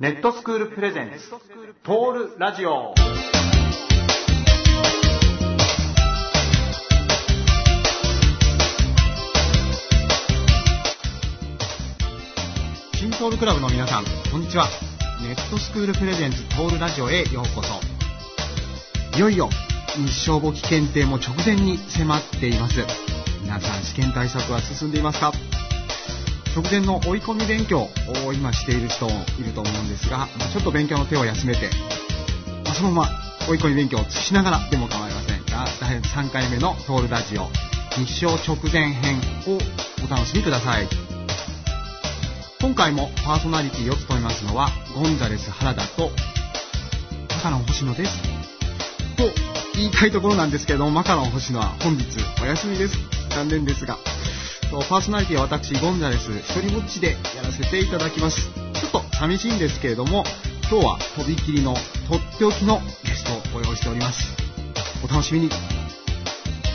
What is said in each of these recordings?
ネットスクールプレゼンツトールラジオ新トールクラブの皆さん、こんにちは。ネットスクールプレゼンツトールラジオへようこそ。いよいよ、日照簿記検定も直前に迫っています。皆さん、試験対策は進んでいますか？直前の追い込み勉強を今している人もいると思うんですが、まあちょっと勉強の手を休めて、まあそのまま追い込み勉強をしながらでも構いませんが、第3回目のトールラジオ、日照直前編をお楽しみください。今回もパーソナリティを務めますのは、ゴンザレス原田と、マカロン星野です。と言いたいところなんですけれども、マカロン星野は本日お休みです。残念ですが。とパーソナリティは私、ゴンザレス、一人ぼっちでやらせていただきます。ちょっと寂しいんですけれども、今日はとびきりのとっておきのゲストをご用意しております。お楽しみに。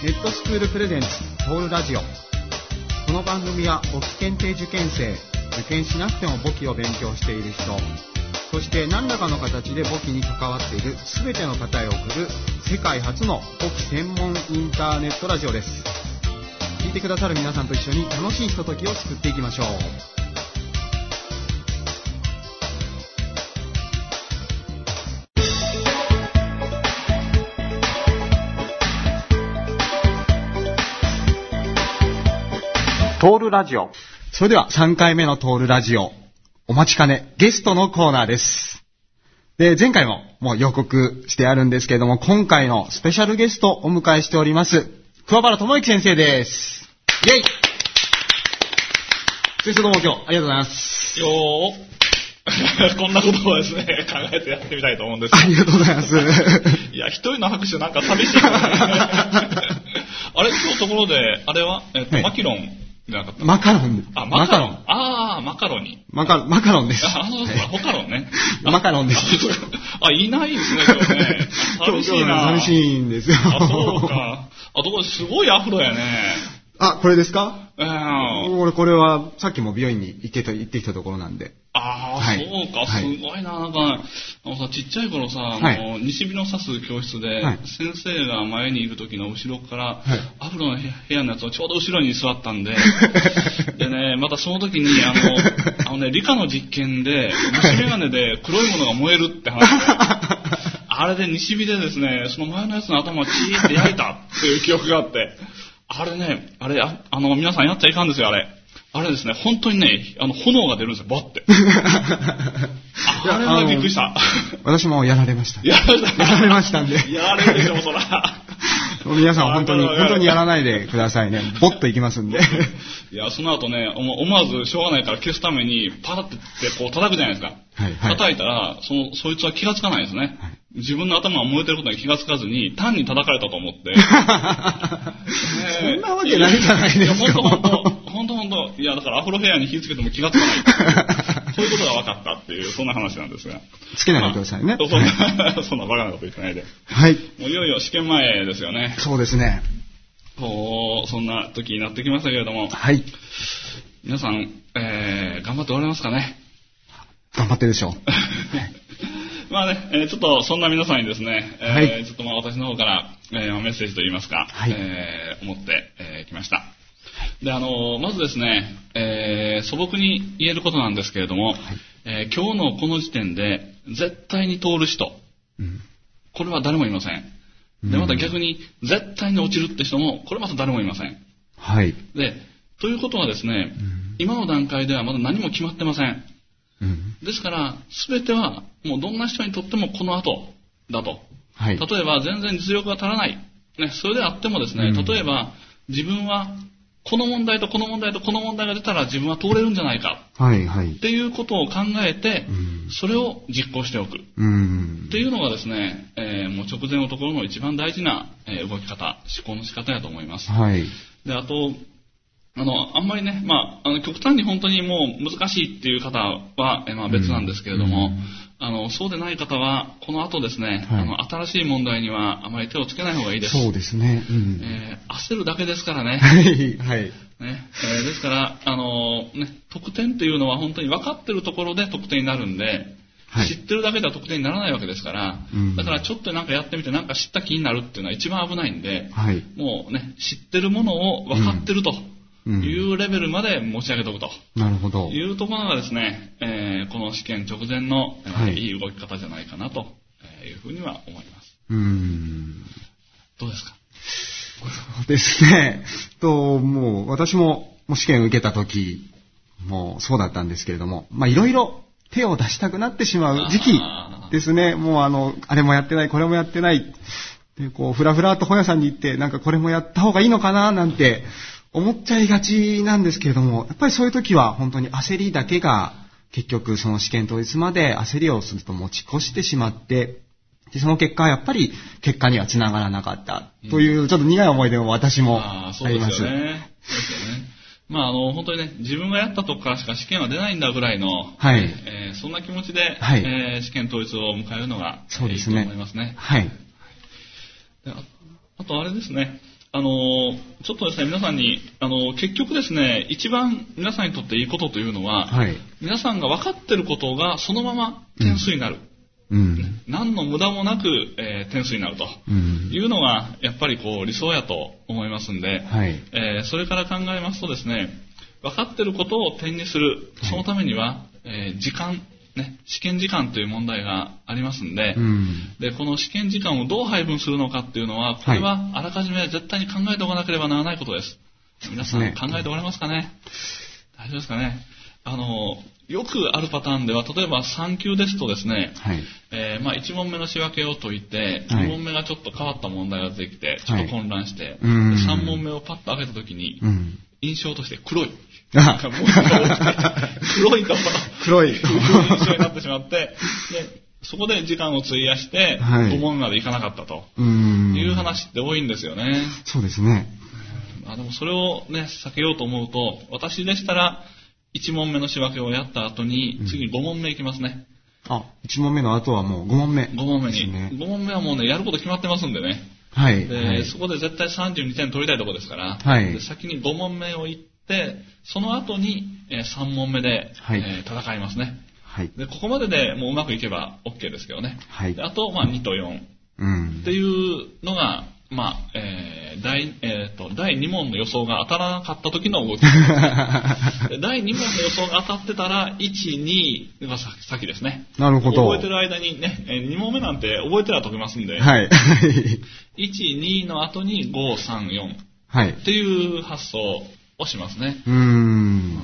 ネットスクールプレゼンツ、トールラジオ。この番組は簿記検定受験生、受験しなくても簿記を勉強している人、そして何らかの形で簿記に関わっている全ての方へ送る世界初の簿記専門インターネットラジオです。聞いてくださる皆さんと一緒に楽しいひとときを作っていきましょう。トールラジオそれでは3回目のトールラジオ、お待ちかね、ゲストのコーナーです。で、前回ももう予告してあるんですけれども、今回のスペシャルゲストをお迎えしております。桑原智之先生です。イェイ先生どうも今日ありがとうございます。よー こんなことをですね、考えてやってみたいと思うんですありがとうございます。いや、一人の拍手なんか寂しいね。あれ、今日ところで、あれは、えっと、はいマキロンなかったマカロン。あ、マカロン。ああ、マカロニ。マカ。マカロンです。あ、そうそう、はいホカロンね。マカロンです。あ、いないですね、今日ね。寂しいな。寂しいんですよ。あ、そうか。あ、ところすごいアフロやね。あ、これですか？うん。俺これはさっきも美容院に行ってと行ってきたところなんで。ああ、はい。そうか、はい。すごいな、なんか、あのさ、ちっちゃい頃さ、あのはい。西日の指す教室で、はい。先生が前にいる時の後ろから、はい。アフロの部屋のやつをちょうど後ろに座ったんで、でね、またその時に、あの、あのね、理科の実験で、虫眼鏡で黒いものが燃えるって話。で、あれで西日でですね、その前のやつの頭をチーって焼いたっていう記憶があって、あれね、あれ、ああの、皆さんやっちゃいかんですよ、あれ。あれですね、本当にね、あの、炎が出るんですよ、ボって。あれはびっくりした。私もやられました。やられた。やられましたんでやられるでしょ、そら。皆さん本当に、本当にやらないでくださいね。ボッといきますんで。いや、その後ね、思思わずしょうがないから消すために、パタってってこう叩くじゃないですか。はいはい叩いたら、その、そいつは気がつかないですね。はい自分の頭が燃えてることに気がつかずに、単に叩かれたと思って。そんなわけないじゃないですかいや、本当本当本当本当いや、だからアフロヘアに火つけても気がつかない。そういうことが分かったっていう、そんな話なんですが。つけないでくださいねまあそんな、そんなバカなこと言ってないで。はい。もういよいよ試験前ですよね。そうですね。こう、そんな時になってきましたけれども、はい。皆さん、えー、頑張っておられますかね頑張ってるでしょう。まあね、えーちょっとそんな皆さんにですね、えーはいちょっとまあ私の方から、えーメッセージといいますか、はいえー思って、えー来ました。で、あのーまずですね、えー素朴に言えることなんですけれども、えー今日のこの時点で絶対に通る人、うんこれは誰もいません。で、また逆に絶対に落ちるって人も、これまた誰もいません。はい。で、ということはですね、ん今の段階ではまだ何も決まってません。うんですから、すべては、もうどんな人にとってもこの後だと。はい。例えば、全然実力が足らない。ね、それであってもですね、うん例えば、自分は、この問題とこの問題とこの問題が出たら自分は通れるんじゃないか。はい、はいっ。ていうことを考えてう、んそれを実行しておく。っうんて。いうのがですね、えーもう直前のところの一番大事な、えー動き方、思考の仕方やと思います。はい。で、あと、あの、あんまりね、まあ、あの、極端に本当にもう難しいっていう方は、えまあ別なんですけれども、うんあの、そうでない方は、この後ですね、はいあの、新しい問題にはあまり手をつけない方がいいです。そうですね。うん。えー焦るだけですからね。はい、はい。ねえーですから、あのね、得点っていうのは本当に分かってるところで得点になるんで、はい知ってるだけでは得点にならないわけですから、うんだからちょっとなんかやってみてなんか知った気になるっていうのは一番危ないんで、はい。もうね、知ってるものを分かってるとうんいうレベルまで持ち上げておくと。なるほど。いうところがですね、えーこの試験直前の、えーはいい、い動き方じゃないかなというふうには思います。うーん。どうですか？そうですね。と、もう、私も、もう試験を受けた時もそうだったんですけれども、まあ、いろいろ手を出したくなってしまう時期ですね。もう、あの、あれもやってない、これもやってない。で、こう、ふらふらっと本屋さんに行って、なんかこれもやった方がいいのかな、なんて思っちゃいがちなんですけれども、やっぱりそういう時は本当に焦りだけが、結局その試験当日まで焦りをすると持ち越してしまって、で、その結果、やっぱり結果にはつながらなかったという、ちょっと苦い思い出も私もあーあそうでりますす。よね。そうですよね。まあ、あの、本当にね、自分がやったとこからしか試験は出ないんだぐらいの、はいえーそんな気持ちで、はいえー試験当日を迎えるのが、そうですねいいと思いますね。はい。でああとあれですね、あのーちょっとですね、皆さんに、あのー結局ですね、一番皆さんにとっていいことというのは、はい。皆さんが分かってることがそのまま点数になる。うん。何の無駄もなく、えー点数になるとうん。いうのが、やっぱりこう理想やと思いますんで、はい。えーそれから考えますとですね、分かってることを点にする、そのためには、えー時間、ね、試験時間という問題がありますんで、うん。で、この試験時間をどう配分するのかっていうのは、これはあらかじめ絶対に考えておかなければならないことです。皆さんね考えておられますかね？大丈夫ですかね？あの、よくあるパターンでは、例えば3級ですとですね、はい。えーまあ、1問目の仕分けを解いて、はい2問目がちょっと変わった問題が出てきて、ちょっと混乱して、うんで3問目をパッと開けたときに、うん。印象として黒い。黒いと、黒い。いう印象になってしまって、で、そこで時間を費やして、はい5問までいかなかったとうん。いう話って多いんですよね。そうですね。あでもそれをね、避けようと思うと、私でしたら、1問目の仕分けをやった後に、次5問目いきますね。あ、1問目の後はもう5問目。5問目に。ですね5問目はもうね、やること決まってますんでね。はい。で、はいそこで絶対32点取りたいところですから、はいで先に5問目を行って、その後に、えー3問目で、はいえー戦いますね。はい。で、ここまででもううまくいけば OK ですけどね。はいであと、まあ、2と4。うんって。いうのが、まあ、えー第、えーと、第2問の予想が当たらなかった時の動き。で第2問の予想が当たってたら、1、2がさ先ですね。なるほど。覚えてる間にね、え2問目なんて覚えてら解けますんで、はい。1、2の後に5、3、4はい。っていう発想をしますね。うーん。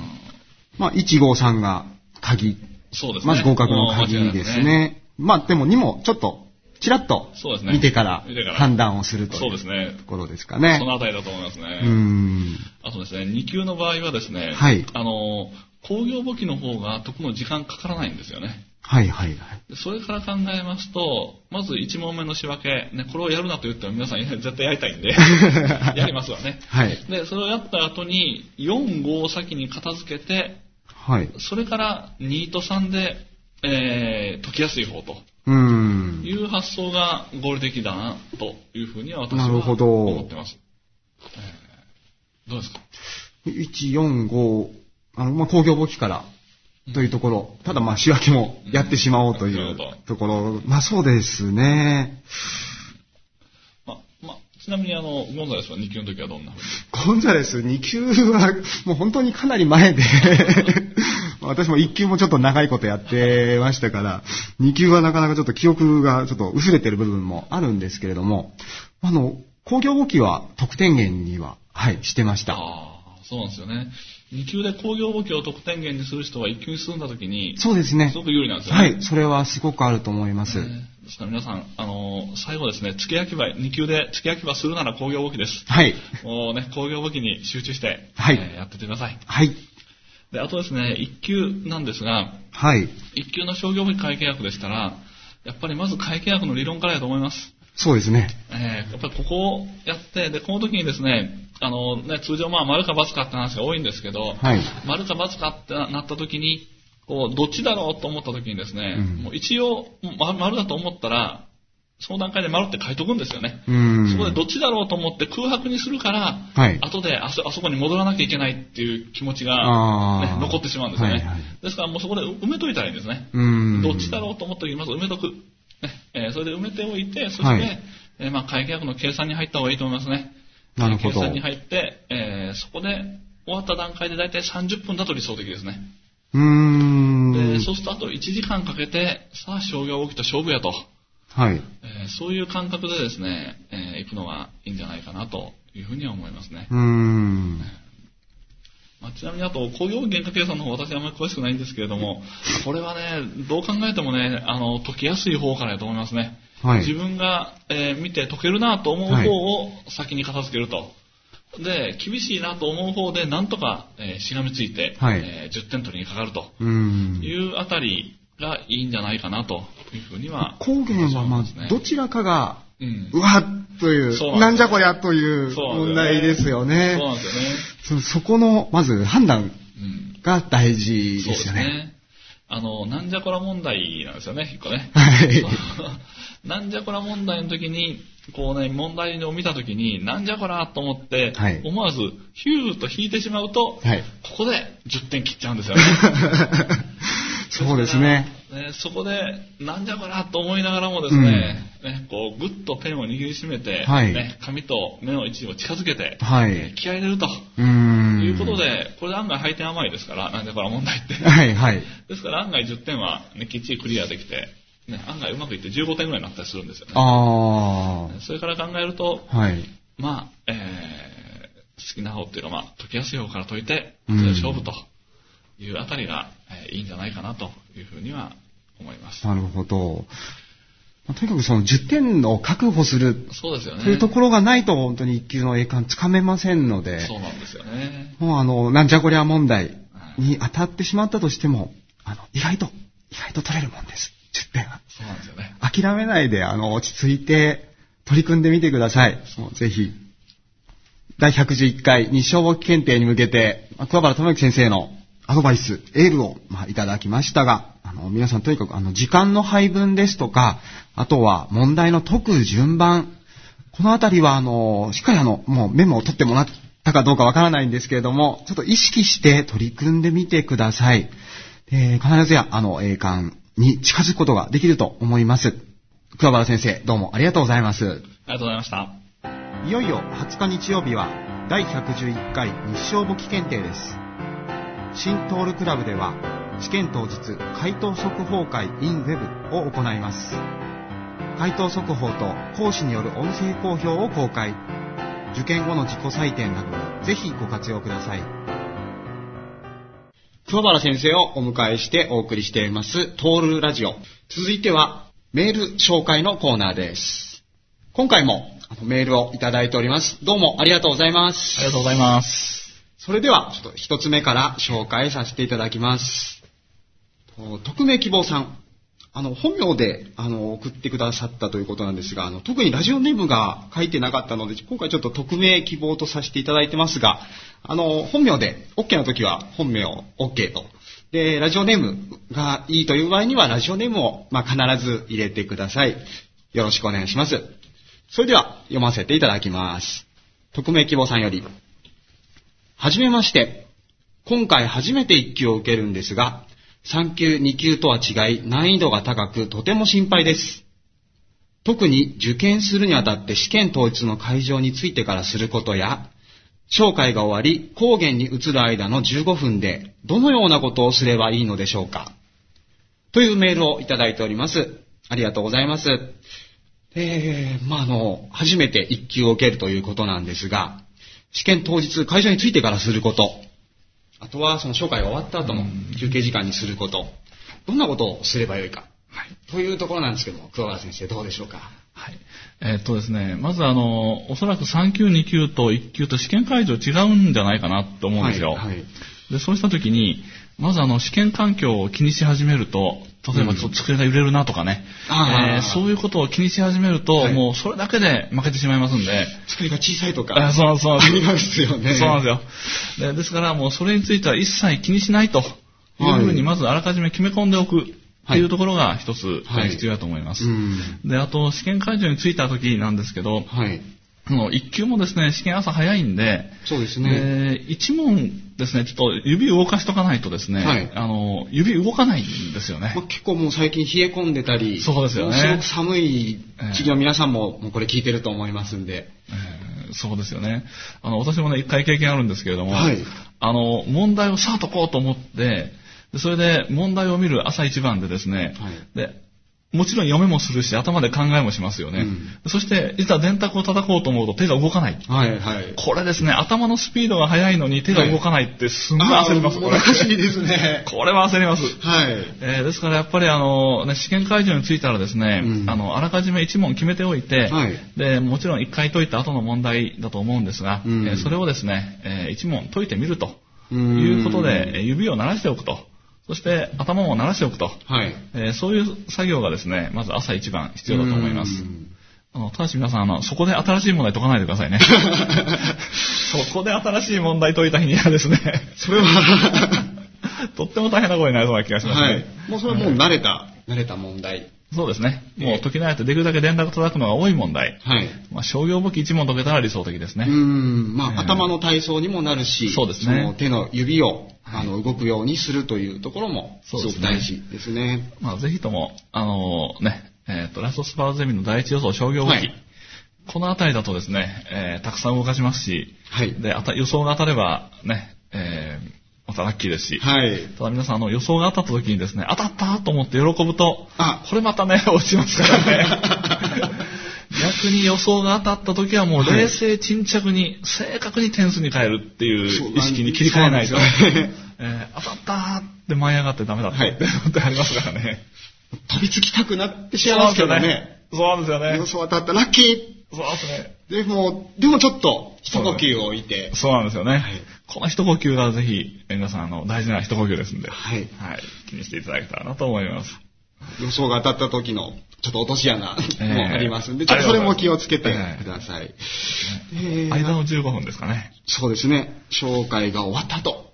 まあ、1、5、3が鍵。そうですね。まず合格の鍵ですね。まあ、でも2もちょっと、ちらっと見てから見てから判断をするというですねと。ころですかねそ。のあたりだと思いますね。うーん。あとですね、2級の場合はですね、はいあの、工業簿記の方が解くの時間かからないんですよね。はいはいはい。でそれから考えますと、まず1問目の仕分け、ね、これをやるなと言っても皆さん絶対やりたいんで、やりますわね。はい。で、それをやった後に、4、5を先に片付けて、はい。それから2と3で、えー解きやすい方とうーん。いう発想が合理的だな、というふうには私は思ってます。えーどうですか？1、4、5、あの、まあ、工業簿記からというところ、ただまあ仕分けもやってしまおうというところ、まあそうですね。ま、ま、ちなみにあの、ゴンザレスは2級の時はどんなゴンザレス2級はもう本当にかなり前で、私も1級もちょっと長いことやってましたから、2級はなかなかちょっと記憶がちょっと薄れてる部分もあるんですけれども、あの、工業簿記は得点源には、はい、してました。ああ、そうなんですよね。2級で工業簿記を得点源にする人は1級に進んだ時に、そうですねす。ごく有利なんですよね。はい、それはすごくあると思います。ねですから皆さん、あのー最後ですね、付け焼き場、2級で付け焼き場するなら工業簿記です。はい。もうね、工業簿記に集中して、はいえーやってってください。はい。で、あとですね、1級なんですが、はい。1級の商業簿記会計学でしたら、やっぱりまず会計学の理論からやと思います。そうですね。えーやっぱりここをやって、で、この時にですね、あのね、通常まあ丸か×かって話が多いんですけど、はい。丸か×かってなった時に、こう、どっちだろうと思った時にですね、うんもう一応、ま丸だと思ったら、その段階で丸って書いとくんですよね。うん。そこでどっちだろうと思って空白にするから、はい後であそあそこに戻らなきゃいけないっていう気持ちが、ね残ってしまうんですよね、はいはいですからもうそこで埋めといたらいいんですね。うん。どっちだろうと思った時にまず埋めとく。ねえーそれで埋めておいて、そして、はいえーまあ、会計約の計算に入った方がいいと思いますね。なるに入って、えーそこで終わった段階で大体30分だと理想的ですね。うーん。でそうするとあと1時間かけて、さあ、商業動きと勝負やと。はい。えーそういう感覚でですね、えー行くのがいいんじゃないかなというふうには思いますね。うーん。まあ、ちなみにあと、工業原価計算の方、私あんまり詳しくないんですけれども、これはね、どう考えてもね、あの、解きやすい方からやと思いますね。はい自分が、えー見て解けるなと思う方を先に片付けると。で、厳しいなと思う方で、なんとか、えーしがみついて、はいえー10点取りにかかると。いうあたりがいいんじゃないかなというふうには。光源はまあそうですね、どちらかが、うん。うわっという、なんじゃこりゃという問題ですよねそう。なんですよね。そそこの、まず判断うん。が大事ですよね。ね。あの、なんじゃこら問題なんですよね、一個ね。はい なんじゃこら問題の時に、こうね、問題を見た時に、なんじゃこらと思って、はい思わずヒューと引いてしまうと、はいここで10点切っちゃうんですよね。そうですね。ねそこで、なんじゃこらと思いながらもですね、ねこう、ぐっとペンを握りしめて、はいね、紙と目の位置を近づけて、はいえー気合い入れると。うーん。いうことで、これ案外配点甘いですから、なんじゃこら問題って。はいはい。ですから案外10点は、ね、きっちりクリアできて、ね、案外うまくいって15点ぐらいになったりするんですよね。あそれから考えると、あ。はい。まあ、えー、好きな方っていうか、まあ、解きやすい方から解いて、うんそれで勝負というあたりが、えーいいんじゃないかなというふうには思います。なるほど。まあとにかくその10点を確保するそうですよね。というところがないと本当に一級の栄冠つかめませんので、そうなんですよね。もうあの、なんじゃこりゃ問題に当たってしまったとしても、あの、意外と、意外と取れるもんです。10点は。そうなんですよね。諦めないで、あの、落ち着いて取り組んでみてください。もうぜひ。第111回日照簿記検定に向けて、まあ桑原智之先生のアドバイス、エールを、まあ、いただきましたが、あの、皆さんとにかく、あの、時間の配分ですとか、あとは問題の解く順番、このあたりは、あの、しっかりあの、もうメモを取ってもらったかどうかわからないんですけれども、ちょっと意識して取り組んでみてください。で必ずや、あの、栄冠に近づくことができると思います。桑原先生、どうもありがとうございます。ありがとうございました。いよいよ20日日曜日は第111回日照簿記検定です。新トールクラブでは試験当日回答速報会 in web を行います。回答速報と講師による音声講評を公開。受験後の自己採点などにぜひご活用ください。桑原先生をお迎えしてお送りしていますトールラジオ。続いてはメール紹介のコーナーです。今回もメールをいただいております。どうもありがとうございます。ありがとうございます。それでは、ちょっと一つ目から紹介させていただきます。と匿名希望さん。あの、本名で、あの、送ってくださったということなんですが、あの、特にラジオネームが書いてなかったので、今回ちょっと匿名希望とさせていただいてますが、あの、本名で、OK の時は本名 OK と。で、ラジオネームがいいという場合には、ラジオネームを、まあ、必ず入れてください。よろしくお願いします。それでは、読ませていただきます。匿名希望さんより、はじめまして。今回初めて1級を受けるんですが、3級、2級とは違い難易度が高くとても心配です。特に受験するにあたって試験当日の会場についてからすることや、紹介が終わり、高原に移る間の15分でどのようなことをすればいいのでしょうかというメールをいただいております。ありがとうございます。えー、まあ、あの、初めて1級を受けるということなんですが、試験当日会場に着いてからすること、あとはその紹介が終わった後の休憩時間にすること、どんなことをすればよいか、というところなんですけども、桑原先生どうでしょうか。はい。えーっとですね、まずあの、おそらく3級、2級と1級と試験会場違うんじゃないかなと思うんですよ。はいはい。で、そうした時に、まずあの、試験環境を気にし始めると、例えばちょっと机が揺れるなとかね、えーそういうことを気にし始めると、はいもうそれだけで負けてしまいますんで、作りが小さいとか、あそうそう ありますよね。そうなんですよ。でですからもうそれについては一切気にしないというふうにまずあらかじめ決め込んでおく。っていうところが一つ、はい必要だと思います。うん。で、あと、試験会場に着いた時なんですけど、はい。あの一級もですね、試験朝早いんで、そうですね。で一問ですね、ちょっと指動かしとかないとですね、はいあの、指動かないんですよね。まあ、結構もう最近冷え込んでたり、そうですよねもすごく寒い時期の皆さんももうこれ聞いてると思いますんで。えーそうですよね。あの、私もね、一回経験あるんですけれども、はいあの、問題をさあ解こうと思って、でそれで問題を見る朝一番でですね、はいで、もちろん読めもするし、頭で考えもしますよね。うんそして、いざ電卓を叩こうと思うと手が動かない。はいはい。これですね、頭のスピードが速いのに手が動かないってすんごい焦ります、これ。難しいですね。これは焦ります。はい。えーですからやっぱりあの、ね、試験会場に着いたらですね、うんあの、あらかじめ1問決めておいて、はいで、もちろん1回解いた後の問題だと思うんですが、うんえーそれをですね、え1問解いてみるとうんいうことで、えー指を鳴らしておくと、そして頭も鳴らしておくと、はい。えーそういう作業がですね、まず朝一番必要だと思いますう。んあのただし皆さんあの、そこで新しい問題解かないでくださいね。そこで新しい問題解いた日にはですね、それは、とっても大変なことになりそうな気がしますね。はい。もうそれはもう慣れた、慣れた問題。そうですね。もう解き慣れてできるだけ連絡叩くのが多い問題。はい。まあ、商業簿記1問解けたら理想的ですね。うん。まあ、えー頭の体操にもなるし、そうですねの手の指を、あの、動くようにするというところも、すごくそうですね大事ですね。まあ、ぜひとも、あのね、えっ、と、ラストスパーズゼミの第一予想商業簿記。はいこのあたりだとですね、えーたくさん動かしますし、はい。で、あた予想が当たれば、ね、えたラッキーですし、はい。ただ皆さん、あの、予想が当たった時にですね、当たったと思って喜ぶと、あこれまたね、落ちますからね。逆に予想が当たった時はもうはい冷静沈着に、正確に点数に変えるっていう意識に切り替えないと、えー当たったーって舞い上がってダメだって、はいってありますからね。飛びつきたくなってしまいますけどね。そうなんですよね。予想当たったラッキーそうですね。でも、でもちょっと、一呼吸を置いて、そうなんですよね。いこの一呼吸がぜひ、えー皆さん、あの、大事な一呼吸ですんで、はい。はい。気にしていただけたらなと思います。予想が当たった時の、ちょっと落とし穴ええもありますんで、ちょっとそれも気をつけてええください。えー間の15分ですかね。そうですね。紹介が終わった後。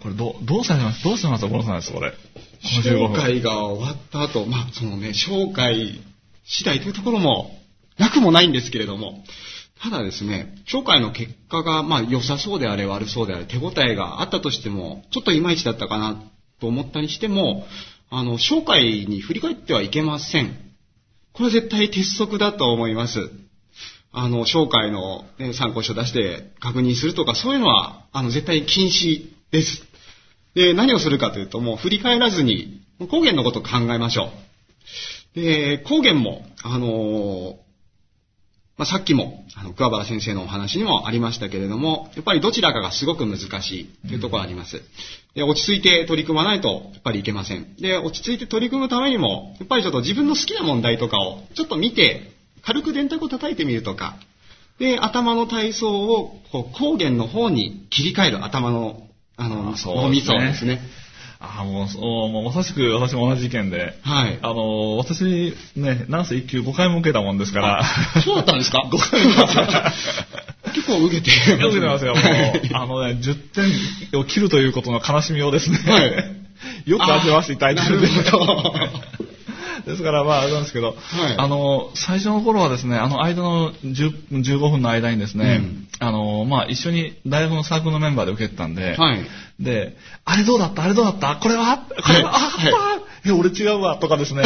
これどう、どうされます？どうしてます？このさんです、これ。この15分。紹介が終わった後、まあ、そのね、紹介次第というところも、なくもないんですけれども、ただですね、紹介の結果が、まあ、良さそうであれ悪そうであれ、手応えがあったとしても、ちょっといまいちだったかなと思ったにしても、あの、紹介に振り返ってはいけません。これは絶対鉄則だと思います。あの、紹介の、ね、参考書出して確認するとか、そういうのは、あの、絶対禁止です。で、何をするかというと、もう振り返らずに、光源のことを考えましょう。で、光源も、あのまあ、さっきも、あの、桑原先生のお話にもありましたけれども、やっぱりどちらかがすごく難しいというところがあります。で、落ち着いて取り組まないと、やっぱりいけません。で、落ち着いて取り組むためにも、やっぱりちょっと自分の好きな問題とかを、ちょっと見て、軽く電卓を叩いてみるとか、で、頭の体操を、こう、光源の方に切り替える頭の、あの、脳みそですね。ああ、もう、もうまさしく私も同じ意見で、はい。あの、私、ね、なんせ一級5回も受けたもんですから、そうだったんですか？5回も受けました。結構受けて受けてますよ、もうはい。あのね、10点を切るということの悲しみをですね、はい よく味わわせていただいてるんで。なるほどですから、まあ、あれなんですけど、はい。あの、最初の頃はですね、あの間の10 15分の間にですね、うん。あの、まあ、一緒に大学のサークルのメンバーで受けてたんで、はい。で、あれどうだった？あれどうだった？これは？これは、はい。あ、あえ、俺違うわとかですね、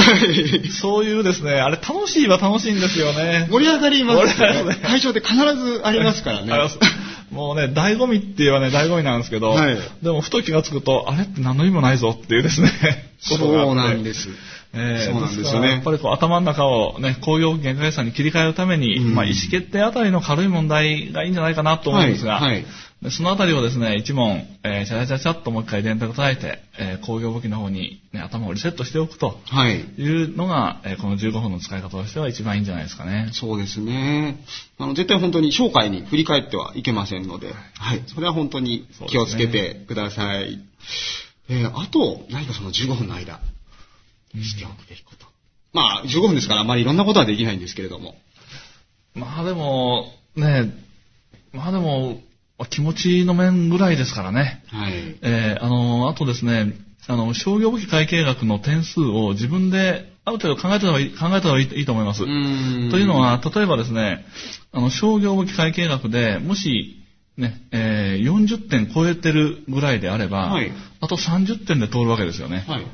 そういうですね、あれ楽しいは楽しいんですよね。盛り上がります盛り上がりますね。会場で必ずありますからね。もうね、醍醐味って言えばね、醍醐味なんですけど、はい。でもふと気がつくと、あれって何の意味もないぞっていうですね、そうなんです。えーそうなんですよね。やっぱりこう頭の中をね、工業原価計算に切り替えるために、うん。まあ意思決定あたりの軽い問題がいいんじゃないかなと思うんですが、はいはいでそのあたりをですね、一問、えー、チャチャチャチャっともう一回電卓叩いて、えー工業簿記の方に、ね、頭をリセットしておくとはい。いうのが、えーこの15分の使い方としては一番いいんじゃないですかね。そうですね。あの、絶対本当に紹介に振り返ってはいけませんので、はい。それは本当に気をつけてください。えーあと、何かその15分の間、しておくべきこと。まあ、15分ですからあまりいろんなことはできないんですけれども。まあでも、ね、まあでも、気持ちの面ぐらいですからね。はい。えーあの、あとですね、あの、商業武器会計学の点数を自分である程度考えた方がいい、考えた方がいいいいと思います。というのは、例えばですね、あの、商業武器会計学で、もし、ね、えー、40点超えてるぐらいであれば、はいあと30点で通るわけですよね。はい。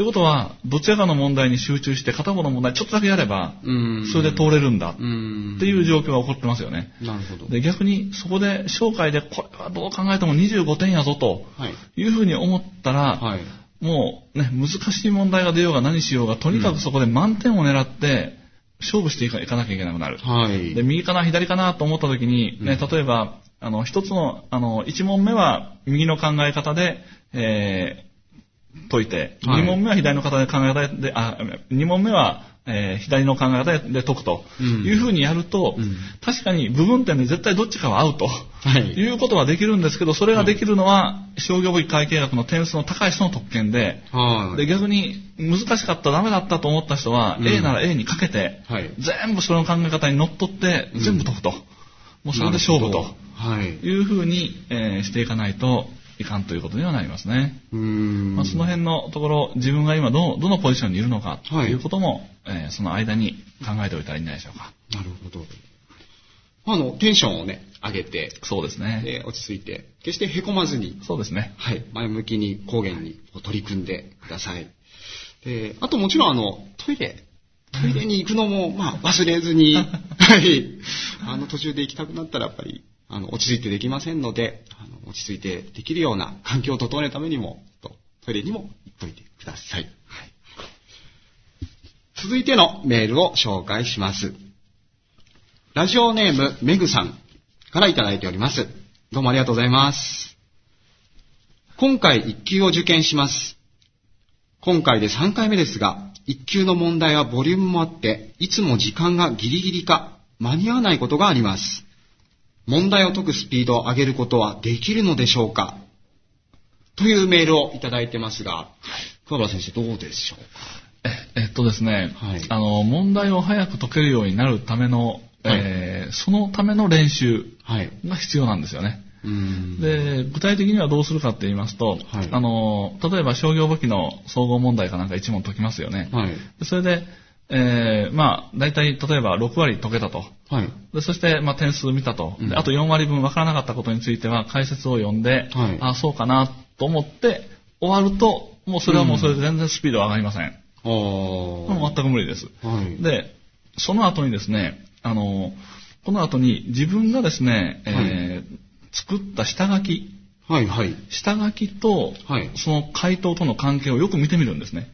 ってことは、どちらかの問題に集中して、片方の問題ちょっとだけやれば、うんそれで通れるんだ、うんっていう状況が起こってますよね。なるほど。で、逆に、そこで、紹介で、これはどう考えても25点やぞ、とはい。いうふうに思ったら、はい。もうね、難しい問題が出ようが何しようが、とにかくそこで満点を狙って、勝負していかなきゃいけなくなる。はい。で、右かな、左かなと思った時に、ね、例えば、あの、一つの、あの、一問目は右の考え方で、えー、解いて、はい二問目は左の方で考え方で、あ、二問目は、えー左の考え方で解くとうんいうふうにやると、うん確かに部分点で絶対どっちかは合うと。はい。いうことはできるんですけど、それができるのは、商業武器会計学の点数の高い人の特権で、はい。で、逆に難しかった、ダメだったと思った人は、うん A なら A にかけて、はい。全部その考え方にのっとって、全部解くと。もうそれで勝負とはい。いうふうに、えーしていかないといかんということにはなりますね。うーん。まあ、その辺のところ、自分が今どどのポジションにいるのかとはいいうことも、えーその間に考えておいたらいいんじゃないでしょうか。なるほど。あの、テンションをね、上げて、そうですね。で落ち着いて、決してへこまずに、そうですね。はい、前向きに高原に取り組んでください。で、あともちろんあの、トイレ、トイレに行くのも、まあ、忘れずに、はい、あの、途中で行きたくなったらやっぱり、あの、落ち着いてできませんので、あの落ち着いてできるような環境を整えるためにも、とトイレにも行っといてください。はい。続いてのメールを紹介します。ラジオネーム、メグさんからいただいております。どうもありがとうございます。今回1級を受験します。今回で3回目ですが、1級の問題はボリュームもあって、いつも時間がギリギリか間に合わないことがあります。問題を解くスピードを上げることはできるのでしょうか？というメールをいただいてますが、桑原先生どうでしょうええっとですね、はいあの、問題を早く解けるようになるための、えーそのための練習かはい。が必要なんですよね。うーん。で、具体的にはどうするかって言いますと、はいあの、例えば商業武器の総合問題かなんか1問解きますよね。はい。でそれで、えーまあ、大体、例えば6割解けたと。はい。でそして、まあ、点数見たと。うんであと4割分分からなかったことについては解説を読んで、はいあそうかなと思って終わると、もうそれはもうそれで全然スピードは上がりません。おもう全く無理です。はい。で、その後にですね、あの、この後に自分がですね、えー作った下書き、はい、はい。下書きと、はいその回答との関係をよく見てみるんですね。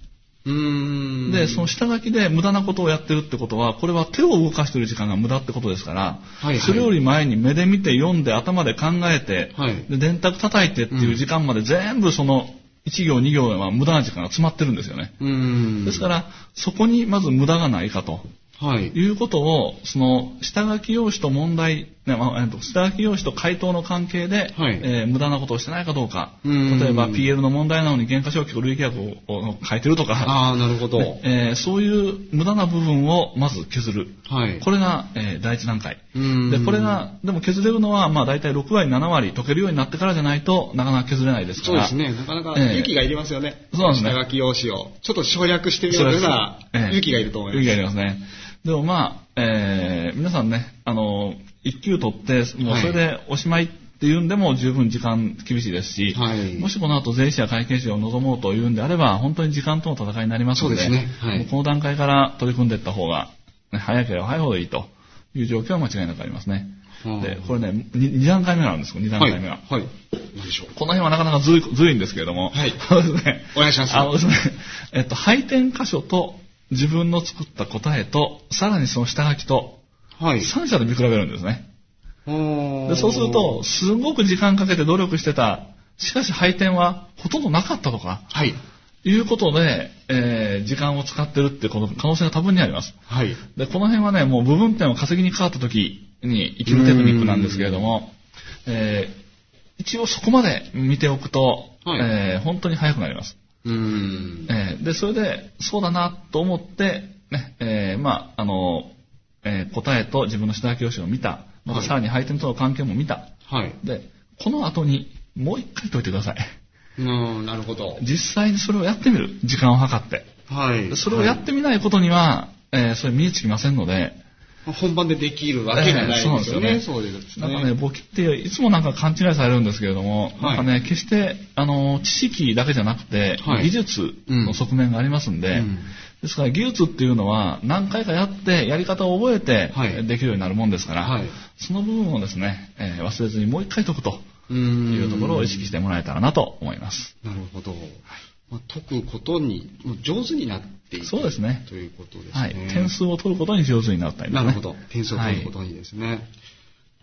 うーん。で、その下書きで無駄なことをやってるってことは、これは手を動かしてる時間が無駄ってことですから、はいはいそれより前に目で見て読んで頭で考えて、はいで電卓叩いてっていう時間まで全部その1行2行は無駄な時間が詰まってるんですよね。ですから、そこにまず無駄がないかと。はい。いうことを、その、下書き用紙と問題、ねまあえっと下書き用紙と回答の関係で、はいえー無駄なことをしてないかどうか。うん例えば、PL の問題なのに原価償却累計額を書いてるとか、ああ、なるほど。ねえーそういう無駄な部分をまず削る。はい。これが、えー第一段階。で、これが、でも削れるのは、まあ大体6割、7割解けるようになってからじゃないとなかなか削れないですから。そうですね。なかなかええ勇気がいりますよね。そうなんですね下書き用紙を。ちょっと省略してみようというのは、そうですええ勇気がいると思います。勇気がいりますね。でもまあ、えー皆さんね、あの、一級取って、もうそれでおしまいっていうんでも十分時間厳しいですし、はいもしこの後税理士や会計士を望もうというんであれば、本当に時間との戦いになりますので、そうですねはいこの段階から取り組んでいった方が、ね早ければ早いほどいいという状況は間違いなくありますね。はあで、これね、2, 段階目なんですよ、2段はい。階目は。はい。何でしょう。この辺はなかなかずるいずるいんですけれども、はいあのですね、お願いしますあのですね、えっと、配点箇所と自分の作った答えと、さらにその下書きと、はい。3者で見比べるんですね。でそうすると、、すごく時間かけて努力してた、しかし配点はほとんどなかったとか、はい。いうことで、えー時間を使ってるってこと可能性が多分にあります。はい。で、この辺はね、もう部分点を稼ぎにかかった時に生きるテクニックなんですけれども、えー一応そこまで見ておくと、はいえー本当に早くなります。うーん。えーで、それで、そうだなと思って、ね、えーまあ、あの、えー答えと自分の下書き用紙を見た。またはいさらに配点との関係も見た。はい。で、この後にもう一回解いてください。うん、なるほど。実際にそれをやってみる。時間を計って。はい。それをやってみないことには、えーそれ身につきませんので、本番でできるわけがないですよね。ええそうですなんかね、簿記っていつもなんか勘違いされるんですけれども、はいなんかね、決して、あの、知識だけじゃなくて、はい技術の側面がありますんで、うんですから技術っていうのは何回かやって、やり方を覚えて、はいできるようになるもんですから、はいその部分をですね、えー忘れずにもう一回解くとうんいうところを意識してもらえたらなと思います。なるほど。まあ、解くことに上手になっていくそうですねということですね。はい。点数を取ることに上手になったりね。なるほど。点数を取ることにですね。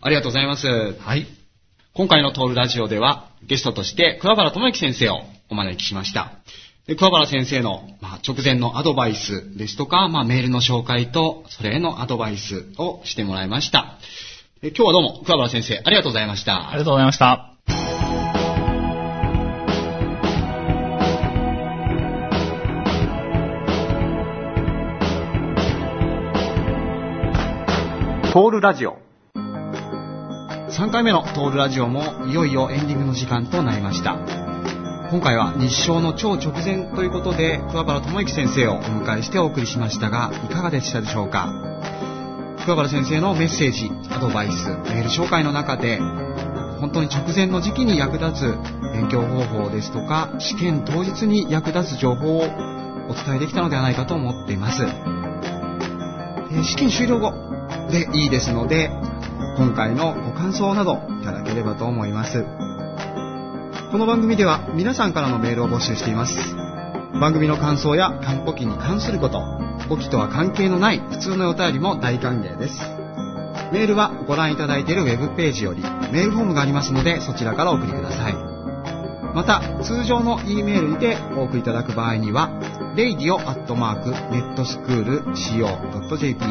ありがとうございます。はい。今回のトールラジオではゲストとして桑原智之先生をお招きしました。で桑原先生の、まあ、直前のアドバイスですとか、まあ、メールの紹介とそれへのアドバイスをしてもらいました。で今日はどうも桑原先生ありがとうございました。ありがとうございました。トールラジオ3回目のトールラジオもいよいよエンディングの時間となりました今回は日照の超直前ということで桑原智之先生をお迎えしてお送りしましたがいかがでしたでしょうか？桑原先生のメッセージアドバイスメール紹介の中で本当に直前の時期に役立つ勉強方法ですとか試験当日に役立つ情報をお伝えできたのではないかと思っています。試験終了後でいいですので今回のご感想などいただければと思います。この番組では皆さんからのメールを募集しています。番組の感想や完歩記に関すること簿記とは関係のない普通のお便りも大歓迎です。メールはご覧いただいているウェブページよりメールフォームがありますのでそちらからお送りください。また通常の E メールにてお送りいただく場合には radio.netschool.co.jp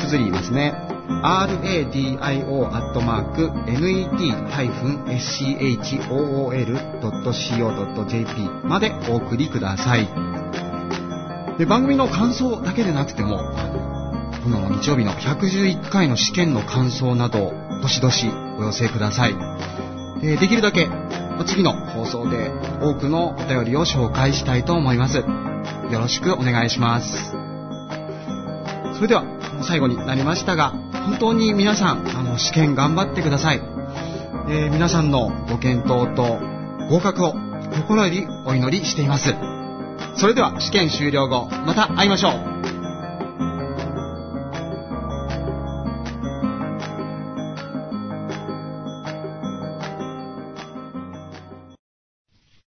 綴りますね。radio.net-school.co.jp までお送りください。で番組の感想だけでなくてもこの日曜日の111回の試験の感想などどしどしお寄せください。でできるだけ次の放送で多くのお便りを紹介したいと思います。よろしくお願いします。それでは最後になりましたが本当に皆さんあの試験頑張ってください、えー皆さんのご検討と合格を心よりお祈りしています。それでは試験終了後また会いましょう。